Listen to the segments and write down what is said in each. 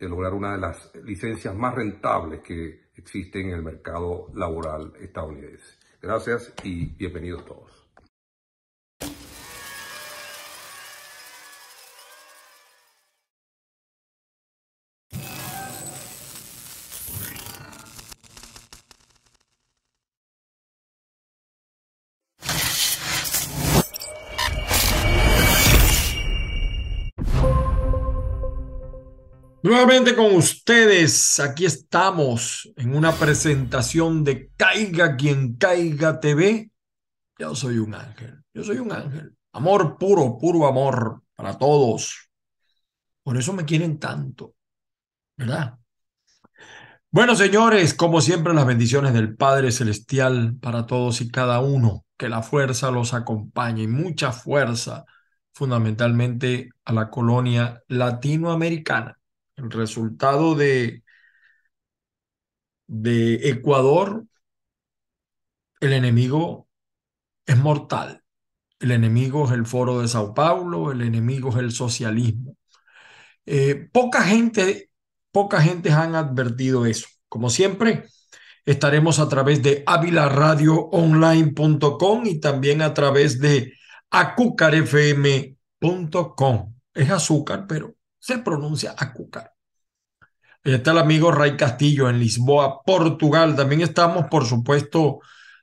de lograr una de las licencias más rentables que existen en el mercado laboral estadounidense. Gracias y bienvenidos todos. Nuevamente con ustedes, aquí estamos en una presentación de Caiga quien caiga TV. Yo soy un ángel, yo soy un ángel. Amor puro, puro amor para todos. Por eso me quieren tanto, ¿verdad? Bueno, señores, como siempre, las bendiciones del Padre Celestial para todos y cada uno. Que la fuerza los acompañe y mucha fuerza, fundamentalmente a la colonia latinoamericana el resultado de, de Ecuador, el enemigo es mortal. El enemigo es el foro de Sao Paulo, el enemigo es el socialismo. Eh, poca gente, poca gente han advertido eso. Como siempre, estaremos a través de avilaradioonline.com y también a través de acucarfm.com. Es azúcar, pero se pronuncia Acúcar. Ahí está el amigo Ray Castillo en Lisboa, Portugal. También estamos, por supuesto,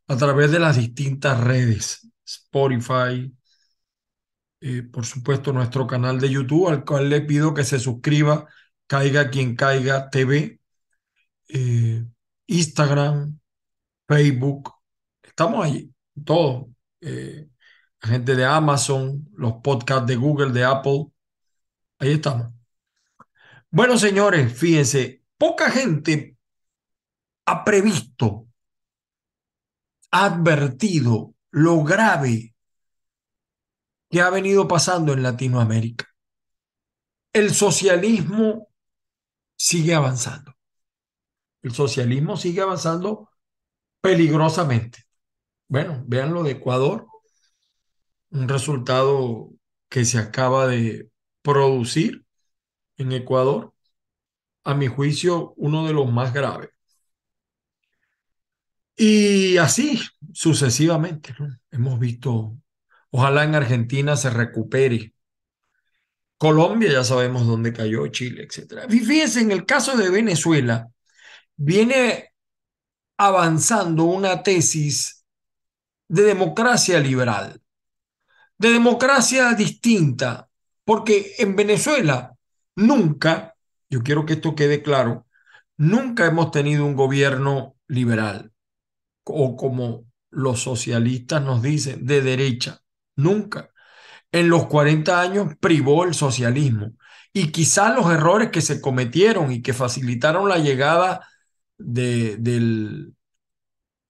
a través de las distintas redes, Spotify, eh, por supuesto, nuestro canal de YouTube, al cual le pido que se suscriba, Caiga quien caiga TV, eh, Instagram, Facebook. Estamos allí, todo. Eh, la gente de Amazon, los podcasts de Google, de Apple. Ahí estamos. Bueno, señores, fíjense, poca gente ha previsto, ha advertido lo grave que ha venido pasando en Latinoamérica. El socialismo sigue avanzando. El socialismo sigue avanzando peligrosamente. Bueno, vean lo de Ecuador, un resultado que se acaba de producir en Ecuador, a mi juicio, uno de los más graves. Y así sucesivamente, hemos visto, ojalá en Argentina se recupere. Colombia ya sabemos dónde cayó, Chile, etc. fíjense, en el caso de Venezuela, viene avanzando una tesis de democracia liberal, de democracia distinta, porque en Venezuela Nunca, yo quiero que esto quede claro, nunca hemos tenido un gobierno liberal o como los socialistas nos dicen, de derecha. Nunca. En los 40 años privó el socialismo. Y quizás los errores que se cometieron y que facilitaron la llegada de, del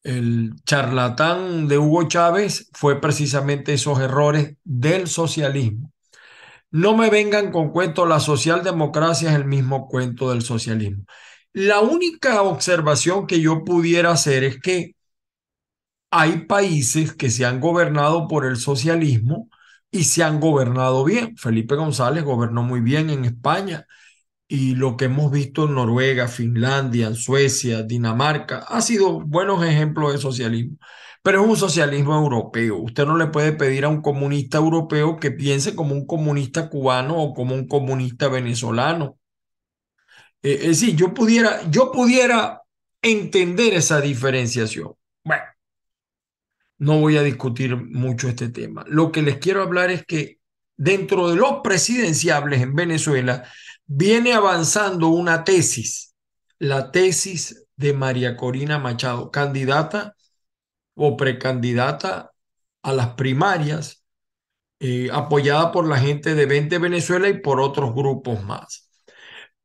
el charlatán de Hugo Chávez fue precisamente esos errores del socialismo. No me vengan con cuento, la socialdemocracia es el mismo cuento del socialismo. La única observación que yo pudiera hacer es que hay países que se han gobernado por el socialismo y se han gobernado bien. Felipe González gobernó muy bien en España y lo que hemos visto en Noruega, Finlandia, Suecia, Dinamarca, ha sido buenos ejemplos de socialismo pero es un socialismo europeo. Usted no le puede pedir a un comunista europeo que piense como un comunista cubano o como un comunista venezolano. Eh, es decir, yo pudiera, yo pudiera entender esa diferenciación. no voy a discutir mucho este tema. Lo que les quiero hablar es que dentro de los presidenciables en Venezuela viene avanzando una tesis, la tesis de María Corina Machado, candidata o precandidata a las primarias, eh, apoyada por la gente de 20 Venezuela y por otros grupos más.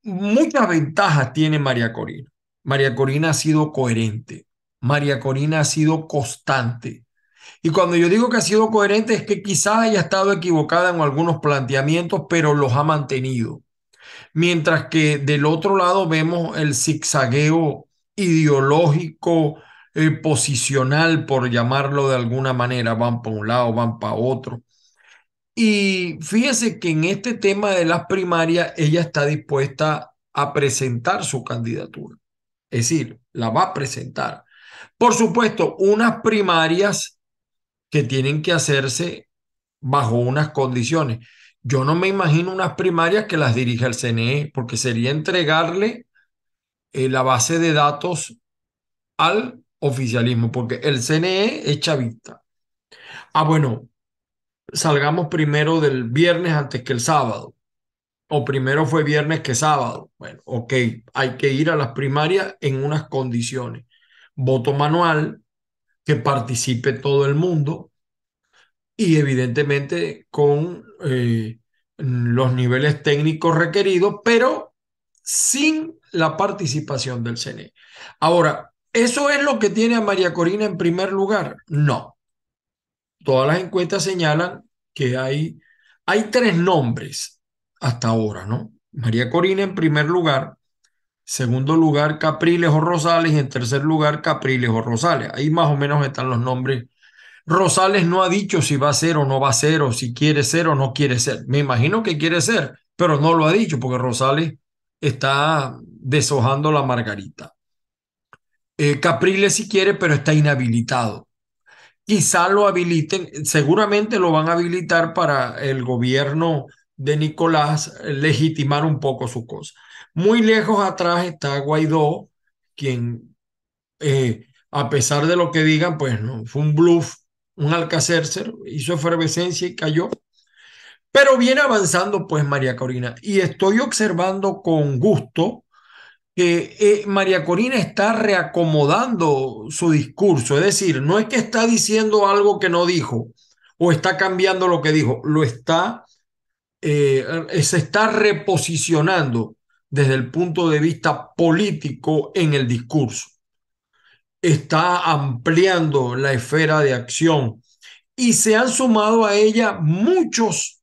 Muchas ventajas tiene María Corina. María Corina ha sido coherente. María Corina ha sido constante. Y cuando yo digo que ha sido coherente es que quizás haya estado equivocada en algunos planteamientos, pero los ha mantenido. Mientras que del otro lado vemos el zigzagueo ideológico, eh, posicional, por llamarlo de alguna manera, van para un lado, van para otro. Y fíjese que en este tema de las primarias, ella está dispuesta a presentar su candidatura. Es decir, la va a presentar. Por supuesto, unas primarias que tienen que hacerse bajo unas condiciones. Yo no me imagino unas primarias que las dirija el CNE, porque sería entregarle eh, la base de datos al oficialismo, porque el CNE es chavista. Ah, bueno, salgamos primero del viernes antes que el sábado. O primero fue viernes que sábado. Bueno, ok, hay que ir a las primarias en unas condiciones. Voto manual, que participe todo el mundo y evidentemente con eh, los niveles técnicos requeridos, pero sin la participación del CNE. Ahora, ¿eso es lo que tiene a María Corina en primer lugar? No. Todas las encuestas señalan que hay, hay tres nombres hasta ahora, ¿no? María Corina en primer lugar, segundo lugar Capriles o Rosales y en tercer lugar Capriles o Rosales. Ahí más o menos están los nombres. Rosales no ha dicho si va a ser o no va a ser o si quiere ser o no quiere ser. Me imagino que quiere ser, pero no lo ha dicho porque Rosales está deshojando la margarita. Eh, Capriles si quiere, pero está inhabilitado. Quizá lo habiliten, seguramente lo van a habilitar para el gobierno de Nicolás legitimar un poco su cosa. Muy lejos atrás está Guaidó, quien, eh, a pesar de lo que digan, pues no, fue un bluff, un alcacercer, hizo efervescencia y cayó. Pero viene avanzando pues María Corina y estoy observando con gusto que eh, María Corina está reacomodando su discurso, es decir, no es que está diciendo algo que no dijo o está cambiando lo que dijo, lo está, eh, se está reposicionando desde el punto de vista político en el discurso. Está ampliando la esfera de acción y se han sumado a ella muchos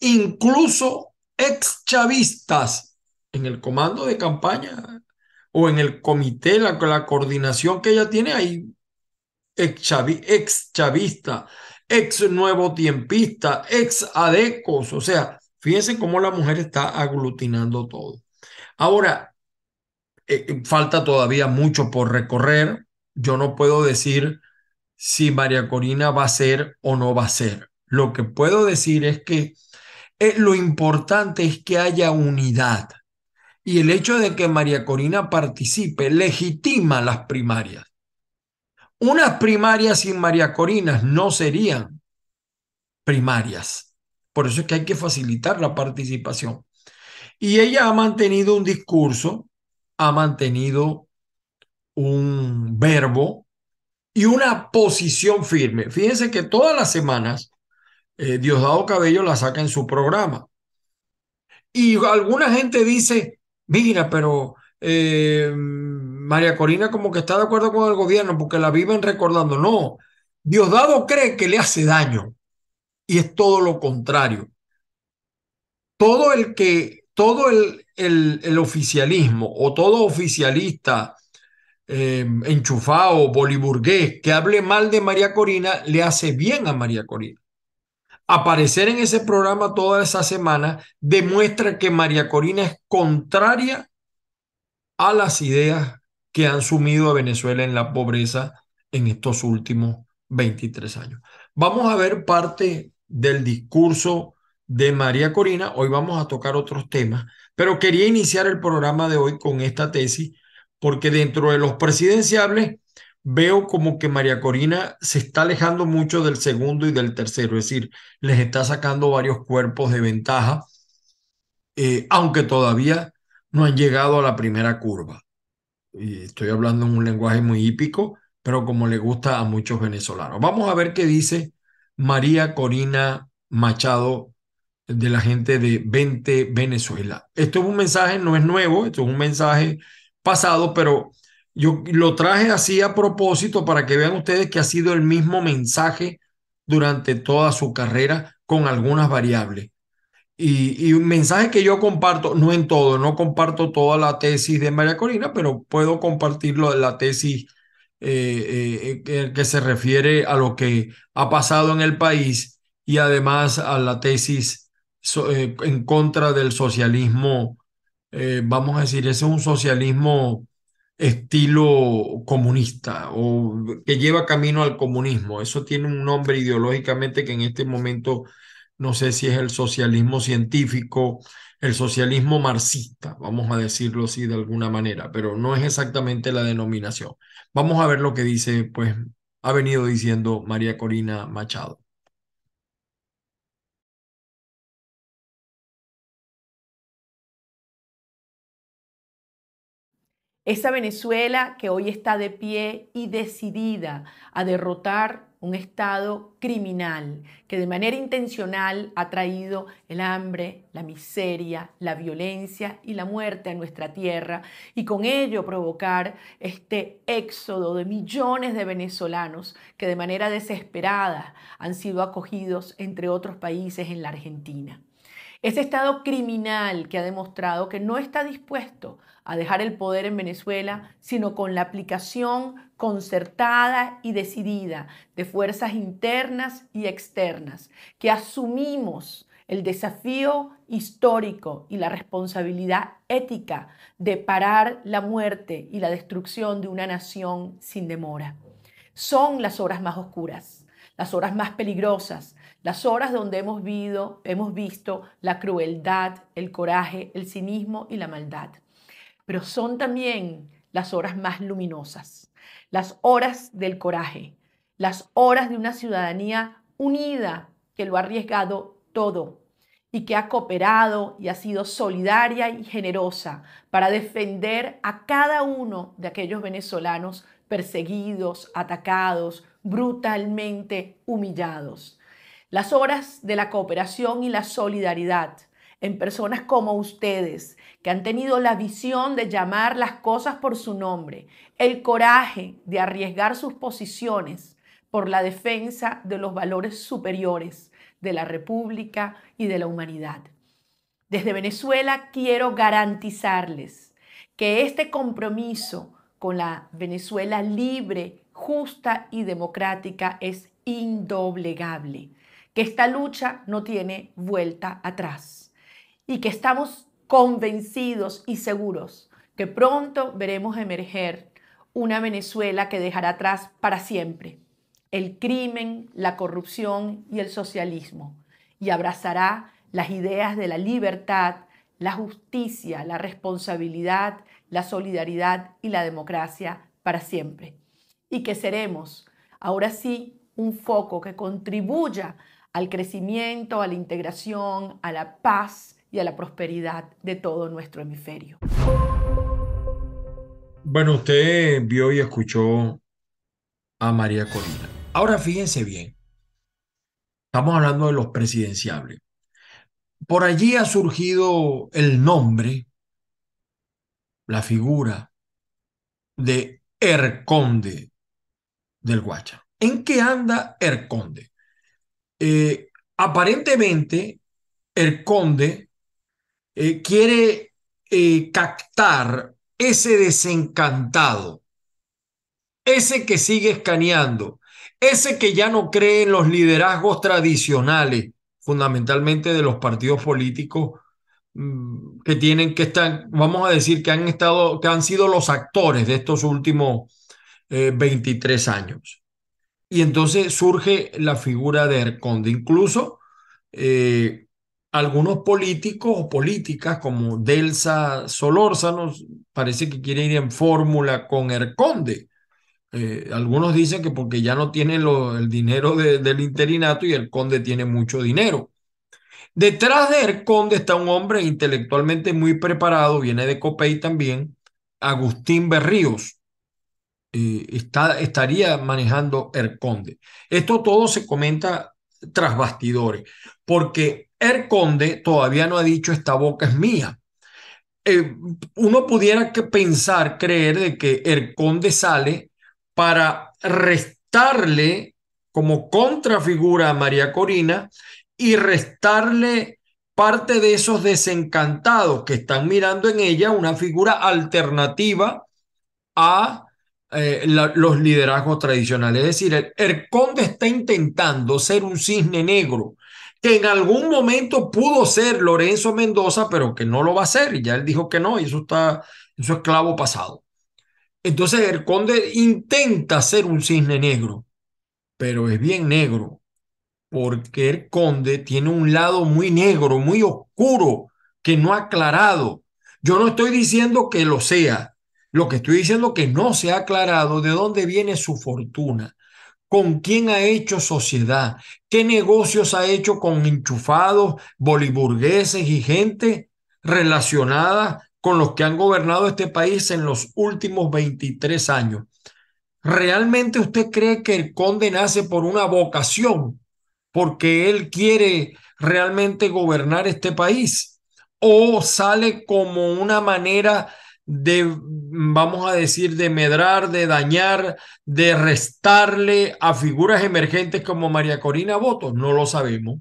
incluso ex chavistas en el comando de campaña o en el comité, la, coordinación que ella tiene ahí, ex, chavista, ex nuevo tiempista, ex adecos, o sea, fíjense cómo la mujer está aglutinando todo. Ahora, eh, eh, falta todavía mucho por recorrer. Yo no puedo decir si María Corina va a ser o no va a ser. Lo que puedo decir es que eh, lo importante es que haya unidad. Y el hecho de que María Corina participe legitima las primarias. Unas primarias sin María Corina no serían primarias. Por eso es que hay que facilitar la participación. Y ella ha mantenido un discurso, ha mantenido un verbo y una posición firme. Fíjense que todas las semanas eh, Diosdado Cabello la saca en su programa. Y alguna gente dice, mira, pero eh, María Corina como que está de acuerdo con el gobierno porque la viven recordando. No, Diosdado cree que le hace daño y es todo lo contrario. Todo el que, todo el, el, oficialismo o todo oficialista eh, enchufado, boliburgués, que hable mal de María Corina, le hace bien a María Corina aparecer en ese programa toda esa semana demuestra que María Corina es contraria a las ideas que han sumido a Venezuela en la pobreza en estos últimos 23 años. Vamos a ver parte del discurso de María Corina. Hoy vamos a tocar otros temas, pero quería iniciar el programa de hoy con esta tesis porque dentro de los presidenciables veo como que María Corina se está alejando mucho del segundo y del tercero, es decir, les está sacando varios cuerpos de ventaja, eh, aunque todavía no han llegado a la primera curva. Y estoy hablando en un lenguaje muy hípico, pero como le gusta a muchos venezolanos. Vamos a ver qué dice María Corina Machado de la gente de 20 Venezuela. Esto es un mensaje, no es nuevo, esto es un mensaje pasado, pero yo lo traje así a propósito para que vean ustedes que ha sido el mismo mensaje durante toda su carrera con algunas variables. Y, un mensaje que yo comparto, no en todo, no comparto toda la tesis de María Corina, pero puedo compartirlo la tesis eh, eh, que se refiere a lo que ha pasado en el país y además a la tesis eh, en contra del socialismo, vamos a decir, ese es un socialismo estilo comunista o que lleva camino al comunismo. Eso tiene un nombre ideológicamente que en este momento no sé si es el socialismo científico, el socialismo marxista, vamos a decirlo así de alguna manera, pero no es exactamente la denominación. Vamos a ver lo que dice, pues, ha venido diciendo María Corina Machado. Esa Venezuela que hoy está de pie y decidida a derrotar un Estado criminal que de manera intencional ha traído el hambre, la miseria, la violencia y la muerte a nuestra tierra y con ello provocar este éxodo de millones de venezolanos que de manera desesperada han sido acogidos entre otros países en la Argentina. Ese Estado criminal que ha demostrado que no está dispuesto a dejar el poder en Venezuela, sino con la aplicación concertada y decidida de fuerzas internas y externas, que asumimos el desafío histórico y la responsabilidad ética de parar la muerte y la destrucción de una nación sin demora. Son las horas más oscuras, las horas más peligrosas, las horas donde hemos, hemos visto la crueldad, el coraje, el cinismo y la maldad. Pero son también las horas más luminosas, las horas del coraje, las horas de una ciudadanía unida que lo ha arriesgado todo y que ha cooperado y ha sido solidaria y generosa para defender a cada uno de aquellos venezolanos perseguidos, atacados, brutalmente humillados. Las horas de la cooperación y la solidaridad en personas como ustedes, que han tenido la visión de llamar las cosas por su nombre, el coraje de arriesgar sus posiciones por la defensa de los valores superiores de la República y de la humanidad. Desde Venezuela quiero garantizarles que este compromiso con la Venezuela libre, justa y democrática es indoblegable que esta lucha no tiene vuelta atrás y que estamos convencidos y seguros que pronto veremos emerger una Venezuela que dejará atrás para siempre el crimen, la corrupción y el socialismo y abrazará las ideas de la libertad, la justicia, la responsabilidad, la solidaridad y la democracia para siempre. Y que seremos, ahora sí, un foco que contribuya al crecimiento, a la integración, a la paz y a la prosperidad de todo nuestro hemisferio. Bueno, usted vio y escuchó a María Corina. Ahora fíjense bien, estamos hablando de los presidenciables. Por allí ha surgido el nombre, la figura de Erconde del Guacha. ¿En qué anda Erconde? Eh, aparentemente el conde eh, quiere eh, captar ese desencantado, ese que sigue escaneando, ese que ya no cree en los liderazgos tradicionales, fundamentalmente de los partidos políticos mm, que tienen que estar, vamos a decir, que han estado, que han sido los actores de estos últimos 23 años. Y entonces surge la figura de Erconde. Incluso eh, algunos políticos o políticas como Delsa Solórzano parece que quieren ir en fórmula con Erconde. Eh, algunos dicen que porque ya no tiene el dinero del interinato y el conde tiene mucho dinero. Detrás de el conde está un hombre intelectualmente muy preparado, viene de Copey también, Agustín Berríos. Eh, estaría manejando el conde. Esto todo se comenta tras bastidores, porque el conde todavía no ha dicho esta boca es mía. Eh, uno pudiera que pensar, creer de que el conde sale para restarle como contrafigura a María Corina y restarle parte de esos desencantados que están mirando en ella una figura alternativa a eh, los liderazgos tradicionales. Es decir, el, conde está intentando ser un cisne negro que en algún momento pudo ser Lorenzo Mendoza, pero que no lo va a ser. Ya él dijo que no, y eso está, eso es clavo pasado. Entonces el conde intenta ser un cisne negro, pero es bien negro, porque el conde tiene un lado muy negro, muy oscuro, que no ha aclarado. Yo no estoy diciendo que lo sea, lo que estoy diciendo que no se ha aclarado de dónde viene su fortuna, con quién ha hecho sociedad, qué negocios ha hecho con enchufados, boliburgueses y gente relacionada con los que han gobernado este país en los últimos 23 años. ¿Realmente usted cree que el conde nace por una vocación, porque él quiere realmente gobernar este país? ¿O sale como una manera de, vamos a decir, de medrar, de dañar, de restarle a figuras emergentes como María Corina votos? No lo sabemos.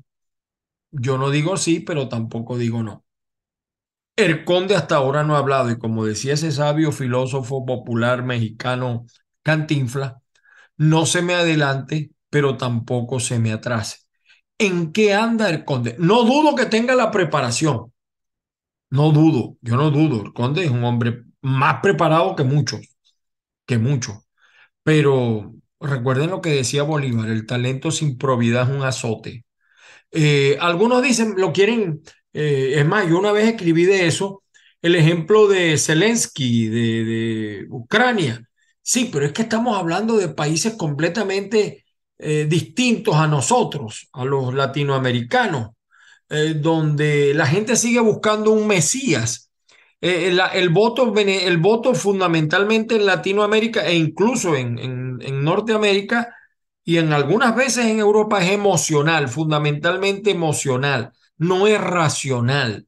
Yo no digo sí, pero tampoco digo no. El conde hasta ahora no ha hablado y como decía ese sabio filósofo popular mexicano Cantinfla, no se me adelante, pero tampoco se me atrase. ¿En qué anda el conde? No dudo que tenga la preparación, no dudo, yo no dudo. El conde es un hombre más preparado que muchos, que muchos. Pero recuerden lo que decía Bolívar, el talento sin probidad es un azote. Eh, algunos dicen, lo quieren, eh, es más, yo una vez escribí de eso, el ejemplo de Zelensky, de, Ucrania. Sí, pero es que estamos hablando de países completamente eh, distintos a nosotros, a los latinoamericanos. Eh, donde la gente sigue buscando un Mesías. Eh, el, voto, el voto fundamentalmente en Latinoamérica e incluso en, en, Norteamérica y en algunas veces en Europa es emocional, fundamentalmente emocional, no es racional.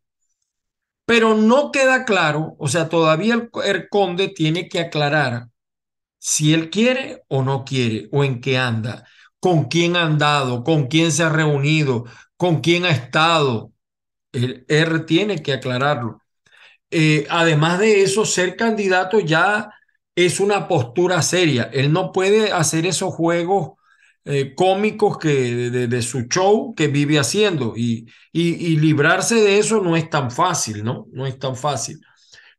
Pero no queda claro, o sea, todavía el, el conde tiene que aclarar si él quiere o no quiere, o en qué anda, con quién ha andado, con quién se ha reunido, con quién ha estado. Él, tiene que aclararlo. Eh, además de eso, ser candidato ya es una postura seria. Él no puede hacer esos juegos eh, cómicos que de, su show que vive haciendo y, y, librarse de eso no es tan fácil, ¿no? No es tan fácil.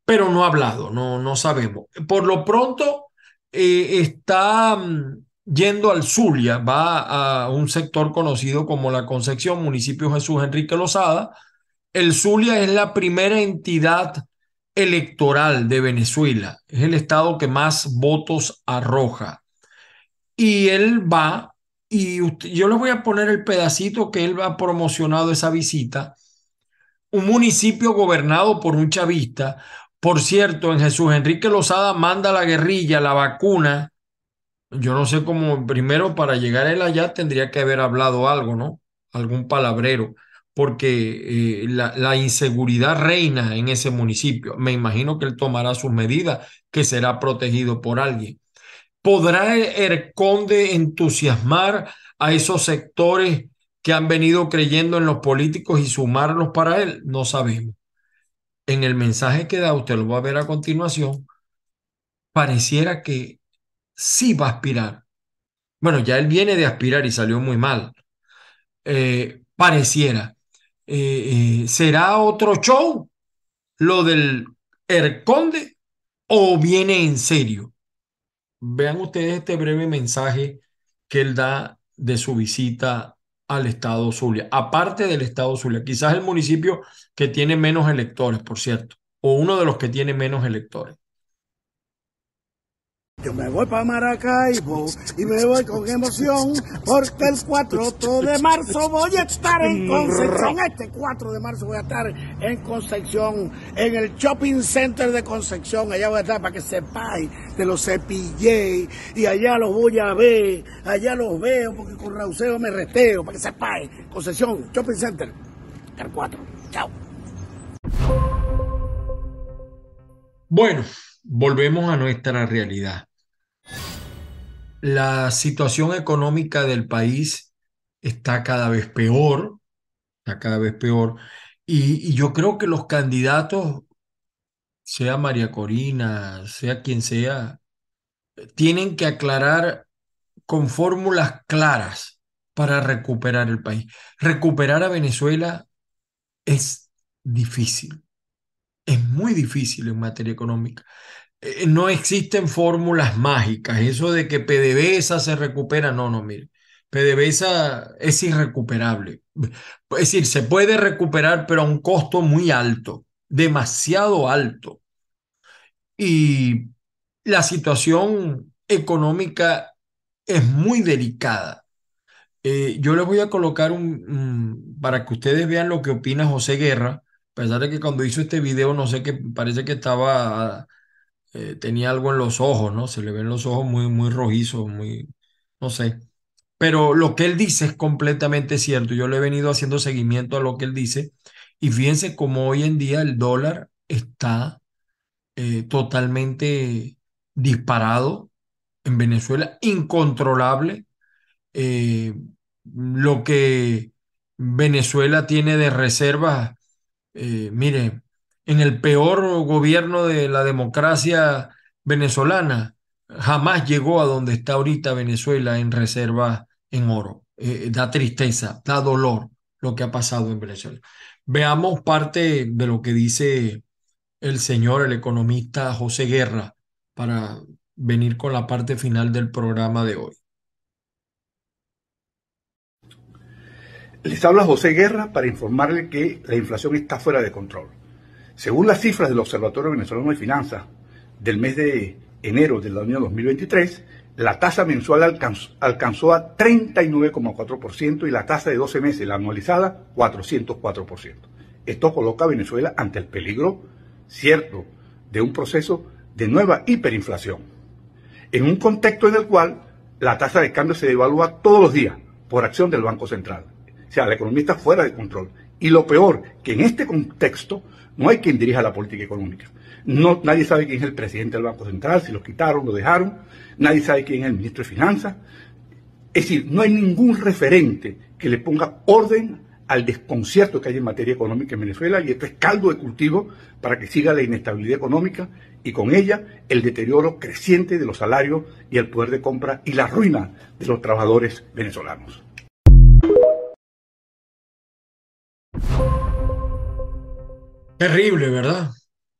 Pero no ha hablado, no, no sabemos. Por lo pronto eh, está mm, yendo al Zulia, va a un sector conocido como la Concepción, municipio Jesús Enrique Lozada. El Zulia es la primera entidad electoral de Venezuela, es el estado que más votos arroja. Y él va, y yo les voy a poner el pedacito que él ha promocionado esa visita, un municipio gobernado por un chavista. Por cierto, en Jesús Enrique Lozada manda la guerrilla, la vacuna, yo no sé cómo, primero para llegar él allá tendría que haber hablado algo, ¿no? Algún palabrero, porque eh, la, inseguridad reina en ese municipio. Me imagino que él tomará sus medidas, que será protegido por alguien. ¿Podrá el conde entusiasmar a esos sectores que han venido creyendo en los políticos y sumarlos para él? No sabemos. En el mensaje que da, usted lo va a ver a continuación, pareciera que sí va a aspirar. Bueno, ya él viene de aspirar y salió muy mal. Eh, pareciera. Eh, eh, ¿Será otro show lo del Erconde o viene en serio? Vean ustedes este breve mensaje que él da de su visita al estado Zulia, aparte del estado Zulia, quizás el municipio que tiene menos electores, por cierto, o uno de los que tiene menos electores. Yo me voy para Maracaibo y me voy con emoción porque el 4 de marzo voy a estar en Concepción. Este 4 de marzo voy a estar en Concepción, en el Shopping Center de Concepción. Allá voy a estar para que sepáis de los cepillé y allá los voy a ver, allá los veo porque con Rauseo me reteo para que sepáis. Concepción, Shopping Center, el 4. Chao. Bueno, volvemos a nuestra realidad. La situación económica del país está cada vez peor, está cada vez peor, y, yo creo que los candidatos, sea María Corina, sea quien sea, tienen que aclarar con fórmulas claras para recuperar el país. Recuperar a Venezuela es difícil, es muy difícil en materia económica. Eh, no existen fórmulas mágicas. Eso de que PDVSA se recupera, no, no, mire. PDVSA es irrecuperable. Es decir, se puede recuperar, pero a un costo muy alto, demasiado alto. Y la situación económica es muy delicada. Eh, yo les voy a colocar un, para que ustedes vean lo que opina José Guerra, a pesar de que cuando hizo este video, no sé qué, parece que estaba eh, tenía algo en los ojos, ¿no? Se le ven los ojos muy, muy rojizos, muy, no sé. Pero lo que él dice es completamente cierto. Yo le he venido haciendo seguimiento a lo que él dice y fíjense cómo hoy en día el dólar está eh, totalmente disparado en Venezuela, incontrolable. Eh, lo que Venezuela tiene de reservas, mire, en el peor gobierno de la democracia venezolana, jamás llegó a donde está ahorita Venezuela en reserva en oro. Eh, da tristeza, da dolor lo que ha pasado en Venezuela. Veamos parte de lo que dice el señor, el economista José Guerra, para venir con la parte final del programa de hoy. Les habla José Guerra para informarle que la inflación está fuera de control. Según las cifras del Observatorio Venezolano de Finanzas del mes de enero del año 2023, la tasa mensual alcanzó, a 39,4% y la tasa de 12 meses, la anualizada, 404%. Esto coloca a Venezuela ante el peligro cierto de un proceso de nueva hiperinflación, en un contexto en el cual la tasa de cambio se devalúa todos los días por acción del Banco Central. Sea, la economía está fuera de control. Y lo peor, que en este contexto no hay quien dirija la política económica. No, nadie sabe quién es el presidente del Banco Central, si lo quitaron, lo dejaron. Nadie sabe quién es el ministro de Finanzas. Es decir, no hay ningún referente que le ponga orden al desconcierto que hay en materia económica en Venezuela y esto es caldo de cultivo para que siga la inestabilidad económica y con ella el deterioro creciente de los salarios y el poder de compra y la ruina de los trabajadores venezolanos. Terrible, ¿verdad?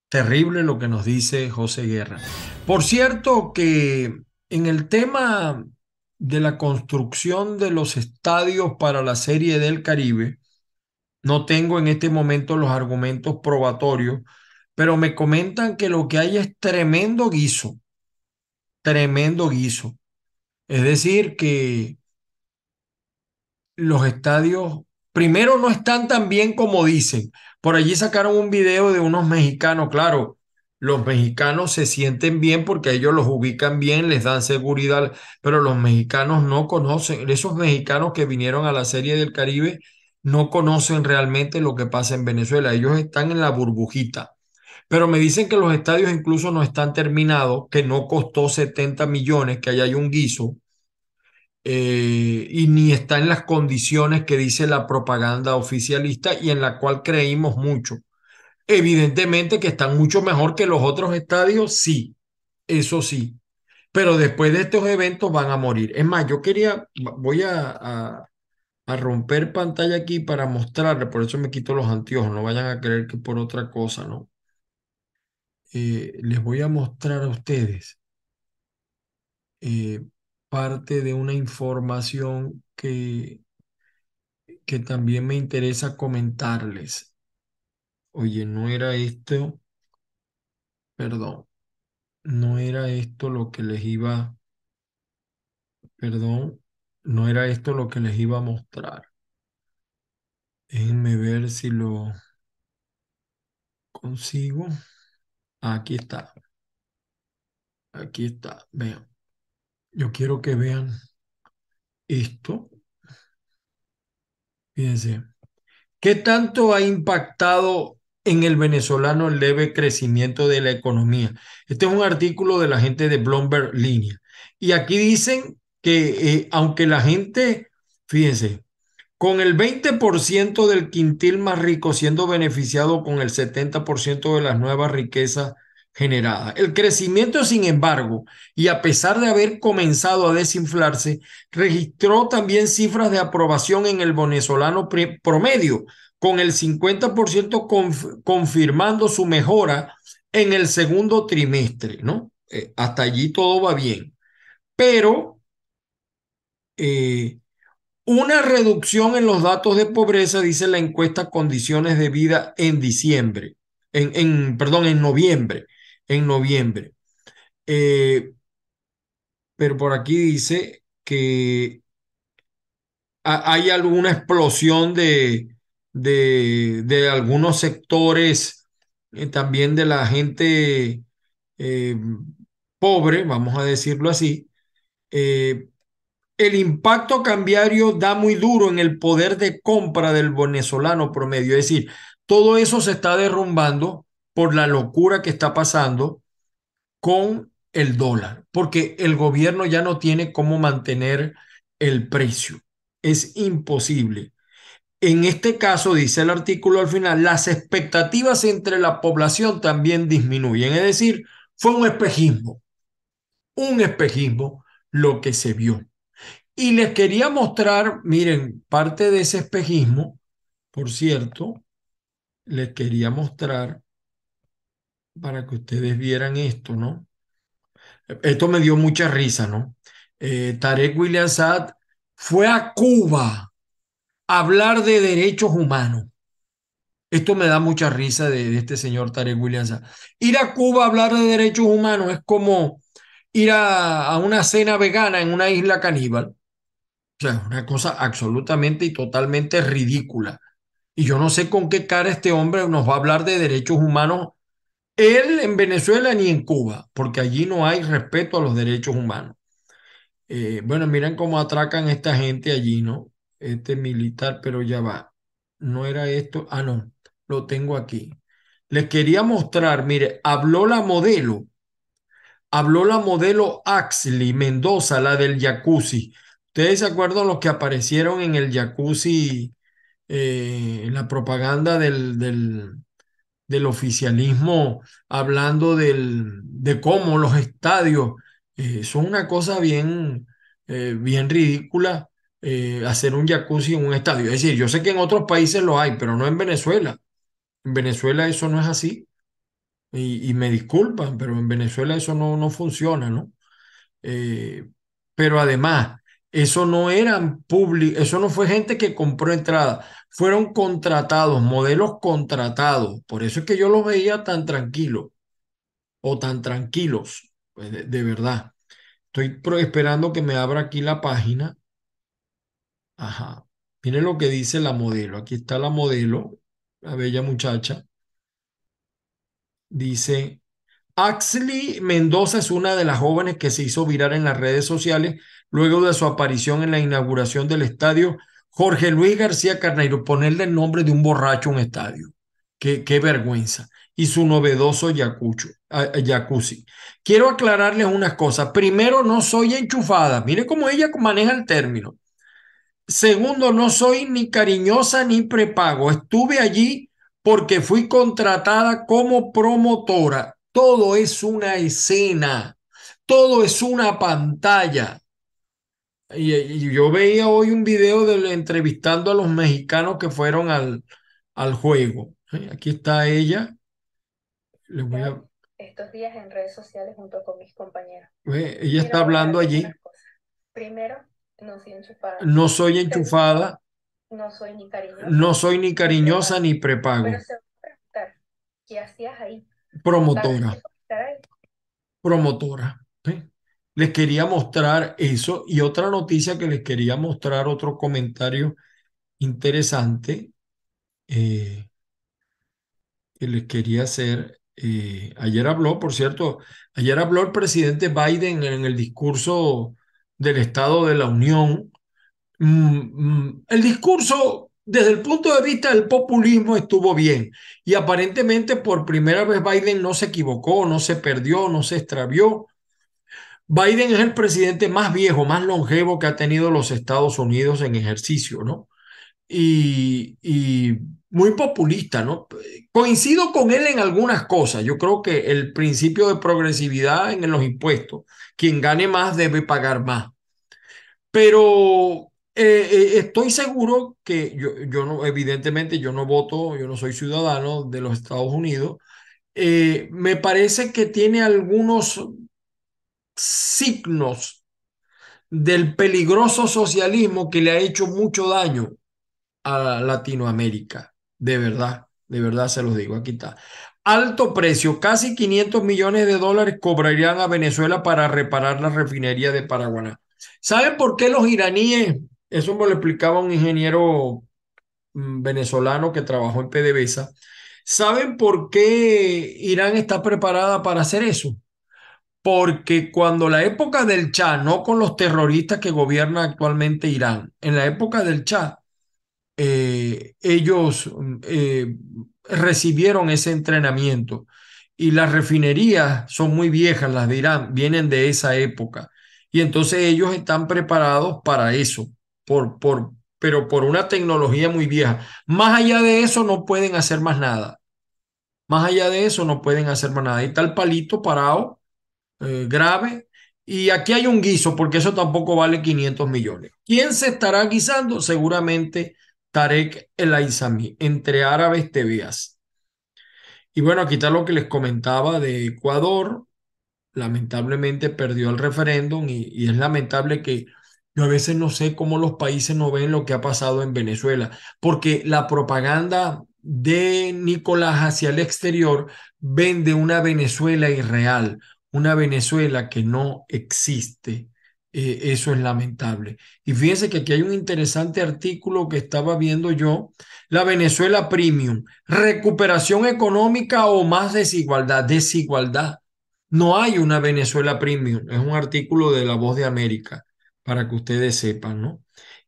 Terrible lo que nos dice José Guerra. Por cierto que en el tema de la construcción de los estadios para la Serie del Caribe, no tengo en este momento los argumentos probatorios, pero me comentan que lo que hay es tremendo guiso, tremendo guiso. Es decir, que los estadios primero no están tan bien como dicen. Por allí sacaron un video de unos mexicanos, claro, los mexicanos se sienten bien porque ellos los ubican bien, les dan seguridad, pero los mexicanos no conocen, esos mexicanos que vinieron a la Serie del Caribe no conocen realmente lo que pasa en Venezuela, ellos están en la burbujita. Pero me dicen que los estadios incluso no están terminados, que no costó 70 millones, que allá hay un guiso, eh, y ni está en las condiciones que dice la propaganda oficialista y en la cual creímos mucho. Evidentemente que están mucho mejor que los otros estadios, sí, eso sí, pero después de estos eventos van a morir. Es más, yo quería, voy a, a, romper pantalla aquí para mostrarle, por eso me quito los anteojos, no vayan a creer que por otra cosa, ¿no? Eh, les voy a mostrar a ustedes. Eh, parte de una información que, que también me interesa comentarles. Oye, no era esto. Perdón. no era esto lo que les iba, perdón, no era esto lo que les iba a mostrar. Déjenme ver si lo consigo. Aquí está. Aquí está. Vean. Yo quiero que vean esto. Fíjense. ¿Qué tanto ha impactado en el venezolano el leve crecimiento de la economía? Este es un artículo de la gente de Bloomberg Línea. Y aquí dicen que eh, aunque la gente, fíjense, con el 20% del quintil más rico siendo beneficiado con el 70% de las nuevas riquezas generadas. El crecimiento, sin embargo, y a pesar de haber comenzado a desinflarse, registró también cifras de aprobación en el venezolano promedio, con el 50% confirmando su mejora en el segundo trimestre, ¿no? Eh, hasta allí todo va bien. Pero eh, una reducción en los datos de pobreza, dice la encuesta Condiciones de Vida en diciembre, en, perdón, en noviembre, en noviembre. Eh, pero por aquí dice que hay alguna explosión de, de, algunos sectores, eh, también de la gente eh, pobre, vamos a decirlo así, el impacto cambiario da muy duro en el poder de compra del venezolano promedio. Es decir, todo eso se está derrumbando por la locura que está pasando con el dólar, porque el gobierno ya no tiene cómo mantener el precio. Es imposible. En este caso, dice el artículo al final, las expectativas entre la población también disminuyen. Es decir, fue un espejismo, un espejismo lo que se vio. Y les quería mostrar, miren, parte de ese espejismo, por cierto, les quería mostrar para que ustedes vieran esto, ¿no? Esto me dio mucha risa, ¿no? Eh, Tarek William Saad fue a Cuba a hablar de derechos humanos. Esto me da mucha risa de, este señor Tarek William Saad. Ir a Cuba a hablar de derechos humanos es como ir a una cena vegana en una isla caníbal. O sea, una cosa absolutamente y totalmente ridícula. Y yo no sé con qué cara este hombre nos va a hablar de derechos humanos, él en Venezuela ni en Cuba, porque allí no hay respeto a los derechos humanos. Eh, bueno, miren cómo atracan esta gente allí, ¿no? Este militar, pero ya va. No era esto. Ah, no, lo tengo aquí. Les quería mostrar, mire, habló la modelo. Habló la modelo Axley Mendoza, la del jacuzzi. ¿Ustedes se acuerdan los que aparecieron en el jacuzzi, eh, en la propaganda del, del, oficialismo, hablando del, de cómo los estadios eh, son una cosa bien, eh, bien ridícula hacer un jacuzzi en un estadio? Es decir, yo sé que en otros países lo hay, pero no en Venezuela. En Venezuela eso no es así. Y, y me disculpan, pero en Venezuela eso no, no funciona, ¿no? pero además, eso no eran públicos, eso no fue gente que compró entrada, fueron contratados, modelos contratados. Por eso es que yo los veía tan tranquilos o tan tranquilos, pues, de, verdad. Estoy esperando que me abra aquí la página. Ajá. Miren lo que dice la modelo. Aquí está la modelo, la bella muchacha. Dice, Axley Mendoza es una de las jóvenes que se hizo viral en las redes sociales luego de su aparición en la inauguración del estadio Jorge Luis García Carneiro, ponerle el nombre de un borracho a un estadio. Qué, vergüenza. Y su novedoso jacuzzi. Quiero aclararles unas cosas. Primero, no soy enchufada. Mire cómo ella maneja el término. Segundo, no soy ni cariñosa ni prepago. Estuve allí porque fui contratada como promotora. Todo es una escena. Todo es una pantalla. Y, yo veía hoy un video de, entrevistando a los mexicanos que fueron al, al juego. Aquí está ella. Estos días en redes sociales junto con mis compañeros. ella está hablando allí. Primero, no soy enchufada. No soy enchufada. No soy ni cariñosa. No soy ni cariñosa ni prepago. Pero se va a preguntar, ¿qué hacías ahí? Promotora. promotora. Les quería mostrar eso y otra noticia que les quería mostrar, otro comentario interesante eh, que les quería hacer. Eh, ayer habló, por cierto, ayer habló el presidente Biden en el discurso del Estado de la Unión. Mm, mm, el discurso desde el punto de vista del populismo estuvo bien y aparentemente por primera vez Biden no se equivocó, no se perdió, no se extravió. Biden es el presidente más viejo, más longevo que ha tenido los Estados Unidos en ejercicio, ¿no? Y, y muy populista, ¿no? Coincido con él en algunas cosas. Yo creo que el principio de progresividad en los impuestos, quien gane más debe pagar más. Pero eh, eh, estoy seguro que yo, yo no, evidentemente yo no voto, yo no soy ciudadano de los Estados Unidos. Eh, me parece que tiene algunos signos del peligroso socialismo que le ha hecho mucho daño a Latinoamérica. De verdad, de verdad se los digo. Aquí está. Alto precio, casi 500 millones de dólares cobrarían a Venezuela para reparar la refinería de Paraguaná. ¿Saben por qué los iraníes eso me lo explicaba un ingeniero mm, venezolano que trabajó en PDVSA. ¿Saben por qué Irán está preparada para hacer eso? Porque cuando la época del Shah, no con los terroristas que gobiernan actualmente Irán, en la época del Shah, eh, ellos eh, recibieron ese entrenamiento y las refinerías son muy viejas, las de Irán, vienen de esa época. Y entonces ellos están preparados para eso por, por, pero por una tecnología muy vieja. Más allá de eso no pueden hacer más nada. Más allá de eso no pueden hacer más nada. Ahí está el palito parado, eh, grave. Y aquí hay un guiso, porque eso tampoco vale 500 millones. ¿Quién se estará guisando? Seguramente Tarek El Aizami, entre árabes tevías. Y bueno, aquí está lo que les comentaba de Ecuador. Lamentablemente perdió el referéndum y es lamentable que yo a veces no sé cómo los países no ven lo que ha pasado en Venezuela, porque la propaganda de Nicolás hacia el exterior vende una Venezuela irreal, una Venezuela que no existe. Eh, eso es lamentable. Y fíjense que aquí hay un interesante artículo que estaba viendo yo, la Venezuela Premium, recuperación económica o más desigualdad, desigualdad. No hay una Venezuela Premium, es un artículo de La Voz de América para que ustedes sepan, ¿no?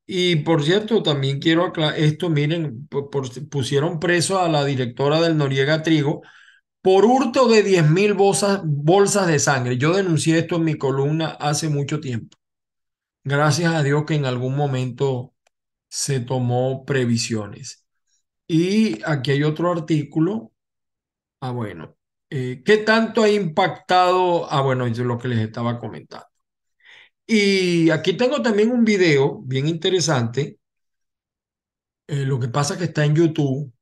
Y por cierto, también quiero aclarar esto, miren, pusieron preso a la directora del Noriega Trigo por hurto de 10 mil bolsas, de sangre. Yo denuncié esto en mi columna hace mucho tiempo. Gracias a Dios que en algún momento se tomó previsiones. Y aquí hay otro artículo. Ah, bueno. Eh, ¿Qué tanto ha impactado? Ah, bueno, eso es lo que les estaba comentando. Y aquí tengo también un video bien interesante. Eh, lo que pasa es que está en YouTube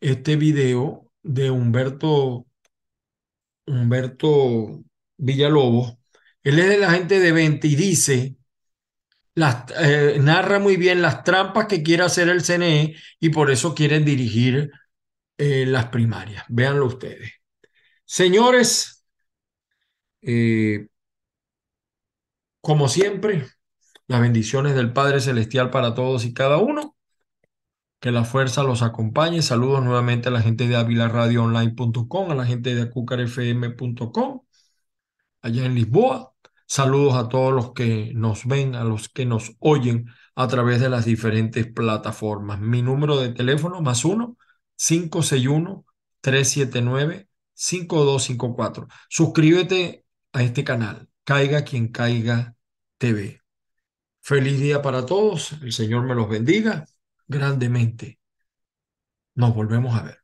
este video de Humberto, Humberto Villalobos. Él es de la gente de 20 y dice, las, eh, narra muy bien las trampas que quiere hacer el CNE y por eso quieren dirigir eh, las primarias. Véanlo ustedes. Señores, como siempre, las bendiciones del Padre Celestial para todos y cada uno. Que la fuerza los acompañe. Saludos nuevamente a la gente de avilaradioonline.com, a la gente de acucarfm.com, allá en Lisboa. Saludos a todos los que nos ven, a los que nos oyen a través de las diferentes plataformas. Mi número de teléfono más uno, 561-379-5254. Suscríbete a este canal. Caiga quien caiga TV. Feliz día para todos. El Señor me los bendiga grandemente, nos volvemos a ver.